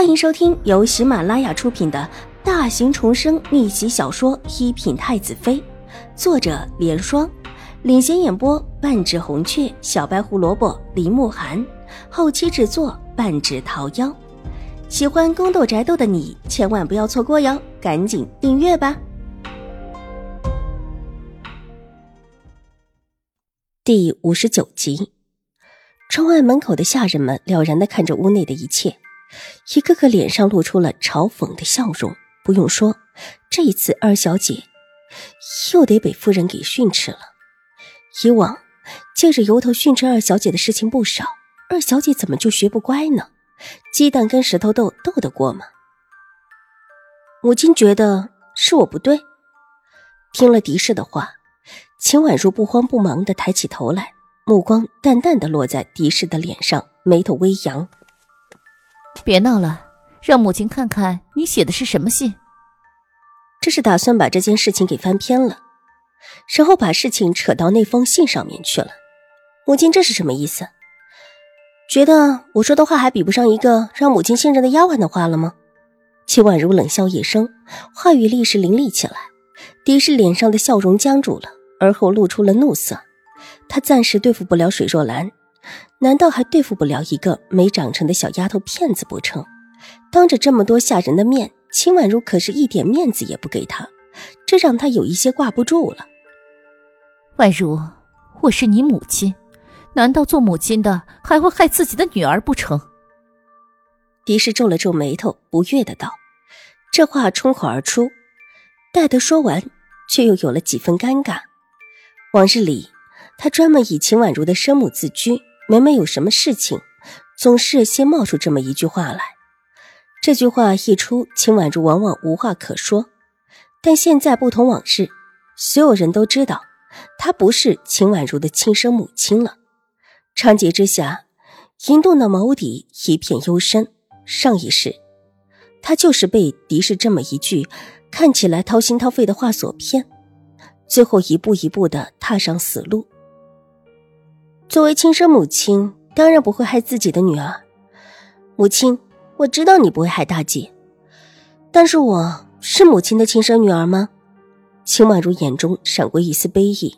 欢迎收听由喜马拉雅出品的大型重生逆袭小说《一品太子妃》，作者：莲霜，领衔演播：半指红雀、小白胡萝卜、林慕寒，后期制作：半指桃夭。喜欢宫斗宅斗的你千万不要错过哟，赶紧订阅吧！第五十九集，窗外门口的下人们了然的看着屋内的一切。一个个脸上露出了嘲讽的笑容。不用说，这一次二小姐又得被夫人给训斥了。以往借着由头训斥二小姐的事情不少，二小姐怎么就学不乖呢？鸡蛋跟石头斗斗得过吗？母亲觉得是我不对。听了狄氏的话，秦婉如不慌不忙地抬起头来，目光淡淡的落在狄氏的脸上，眉头微扬。别闹了，让母亲看看你写的是什么信。这是打算把这件事情给翻篇了，然后把事情扯到那封信上面去了。母亲这是什么意思？觉得我说的话还比不上一个让母亲信任的丫鬟的话了吗？齐婉如冷笑一声，话语立时凌厉起来。狄氏脸上的笑容僵住了，而后露出了怒色。他暂时对付不了水若兰。难道还对付不了一个没长成的小丫头片子不成？当着这么多下人的面，秦婉如可是一点面子也不给她，这让她有一些挂不住了。婉如，我是你母亲，难道做母亲的还会害自己的女儿不成？狄氏皱了皱眉头，不悦的道：“这话冲口而出，待得说完，却又有了几分尴尬。往日里，他专门以秦婉如的生母自居。”每每有什么事情，总是先冒出这么一句话来。这句话一出，秦婉如往往无话可说。但现在不同往日，所有人都知道她不是秦婉如的亲生母亲了。长睫之下，银洞的眸底一片幽深。上一世，她就是被狄氏这么一句看起来掏心掏肺的话所骗，最后一步一步的踏上死路。作为亲生母亲，当然不会害自己的女儿。母亲，我知道你不会害大姐，但是我是母亲的亲生女儿吗？秦婉如眼中闪过一丝悲意，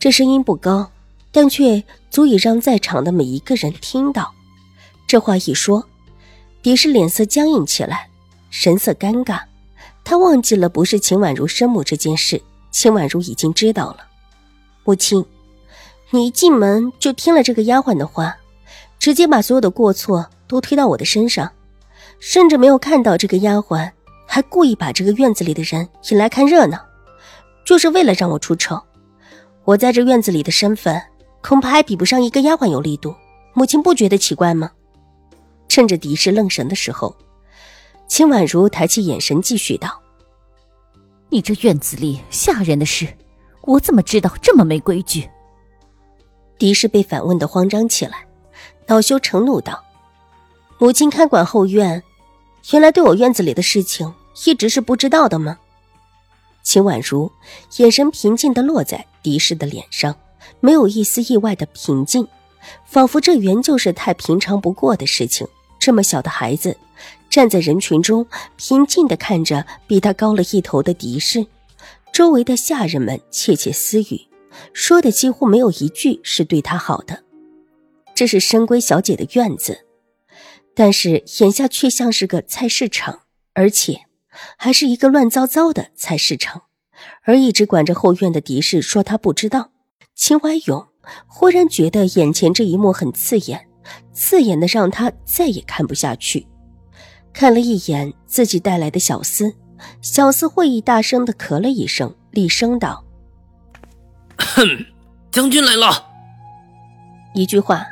这声音不高，但却足以让在场的每一个人听到。这话一说，狄氏脸色僵硬起来，神色尴尬。他忘记了不是秦婉如生母这件事，秦婉如已经知道了。母亲。你一进门就听了这个丫鬟的话，直接把所有的过错都推到我的身上，甚至没有看到这个丫鬟还故意把这个院子里的人引来看热闹，就是为了让我出丑。我在这院子里的身份，恐怕还比不上一个丫鬟有力度。母亲不觉得奇怪吗？趁着狄氏愣神的时候，秦婉如抬起眼神，继续道：“你这院子里下人的事，我怎么知道这么没规矩？”狄氏被反问的慌张起来，恼羞成怒道：“母亲看管后院，原来对我院子里的事情一直是不知道的吗？”秦婉如眼神平静的落在狄氏的脸上，没有一丝意外的平静，仿佛这原就是太平常不过的事情。这么小的孩子，站在人群中，平静的看着比他高了一头的狄氏，周围的下人们窃窃私语。说的几乎没有一句是对她好的。这是深闺小姐的院子，但是眼下却像是个菜市场，而且还是一个乱糟糟的菜市场。而一直管着后院的狄氏说他不知道。秦怀勇忽然觉得眼前这一幕很刺眼，刺眼的让他再也看不下去。看了一眼自己带来的小厮，小厮会意大声的咳了一声，厉声道。哼，将军来了！一句话，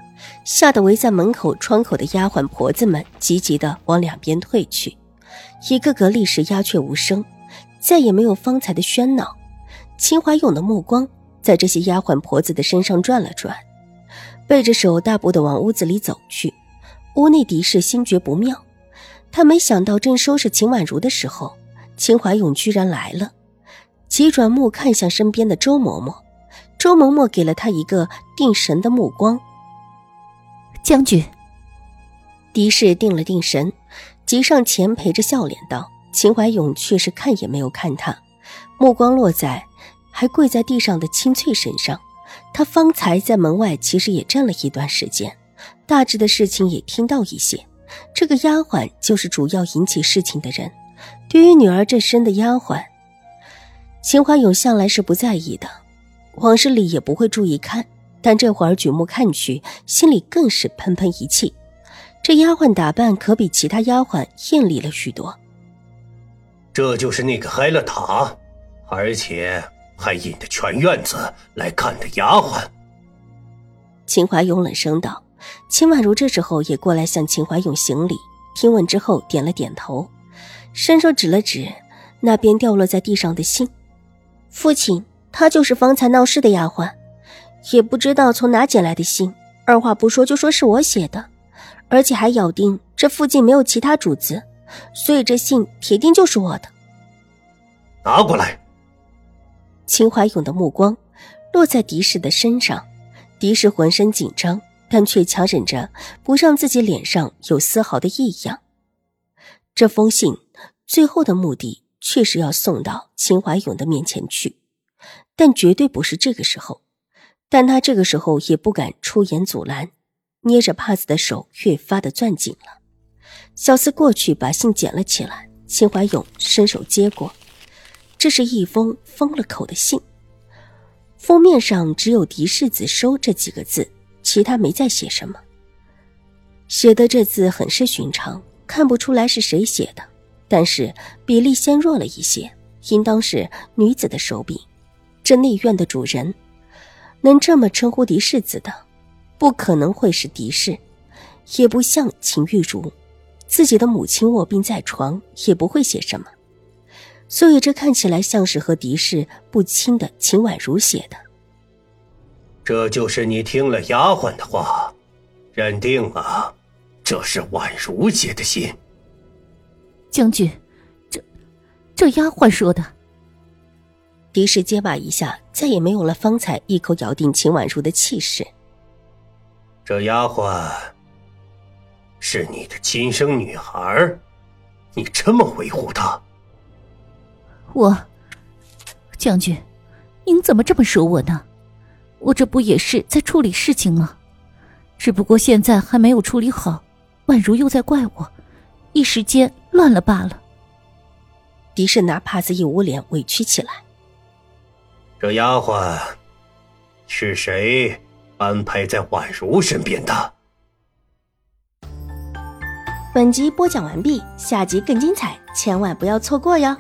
吓得围在门口窗口的丫鬟婆子们急急的往两边退去，一个个立时鸦雀无声，再也没有方才的喧闹。秦怀勇的目光在这些丫鬟婆子的身上转了转，背着手大步的往屋子里走去。屋内敌视心觉不妙，他没想到正收拾秦婉如的时候，秦怀勇居然来了，急转目看向身边的周嬷嬷。周嬷嬷给了他一个定神的目光。将军，狄氏定了定神，急上前陪着笑脸道：“秦怀勇却是看也没有看他，目光落在还跪在地上的青翠身上。他方才在门外其实也站了一段时间，大致的事情也听到一些。这个丫鬟就是主要引起事情的人。对于女儿这身的丫鬟，秦怀勇向来是不在意的，往日里也不会注意看，但这会儿举目看去，心里更是喷喷一气。这丫鬟打扮可比其他丫鬟艳丽了许多。这就是那个挨了打，而且还引得全院子来看的丫鬟。秦怀勇冷声道。秦婉如这时候也过来向秦怀勇行礼，听闻之后点了点头，伸手指了指那边掉落在地上的信：“父亲，她就是方才闹事的丫鬟，也不知道从哪捡来的信，二话不说就说是我写的。”而且还咬定这附近没有其他主子，所以这信铁定就是我的。拿过来。秦怀勇的目光落在狄氏的身上，狄氏浑身紧张，但却强忍着不让自己脸上有丝毫的异样。这封信最后的目的确实要送到秦怀勇的面前去，但绝对不是这个时候。但他这个时候也不敢出言阻拦。捏着帕子的手越发的攥紧了，小厮过去把信捡了起来，秦怀勇伸手接过，这是一封封了口的信，封面上只有“狄世子收”这几个字，其他没再写什么。写的这字很是寻常，看不出来是谁写的，但是比例纤弱了一些，应当是女子的手笔。这内院的主人，能这么称呼狄世子的？不可能会是狄氏，也不像秦玉茹，自己的母亲卧病在床，也不会写什么，所以这看起来像是和狄氏不亲的秦婉如写的。这就是你听了丫鬟的话，认定了这是婉如写的信。将军，这这丫鬟说的。狄氏结巴一下，再也没有了方才一口咬定秦婉如的气势。这丫鬟是你的亲生女孩，你这么维护她？我，将军，您怎么这么说我呢？我这不也是在处理事情吗？只不过现在还没有处理好，宛如又在怪我，一时间乱了罢了。狄氏拿帕子一捂脸，委屈起来。这丫鬟是谁？安排在宛如身边的。本集播讲完毕，下集更精彩，千万不要错过哟。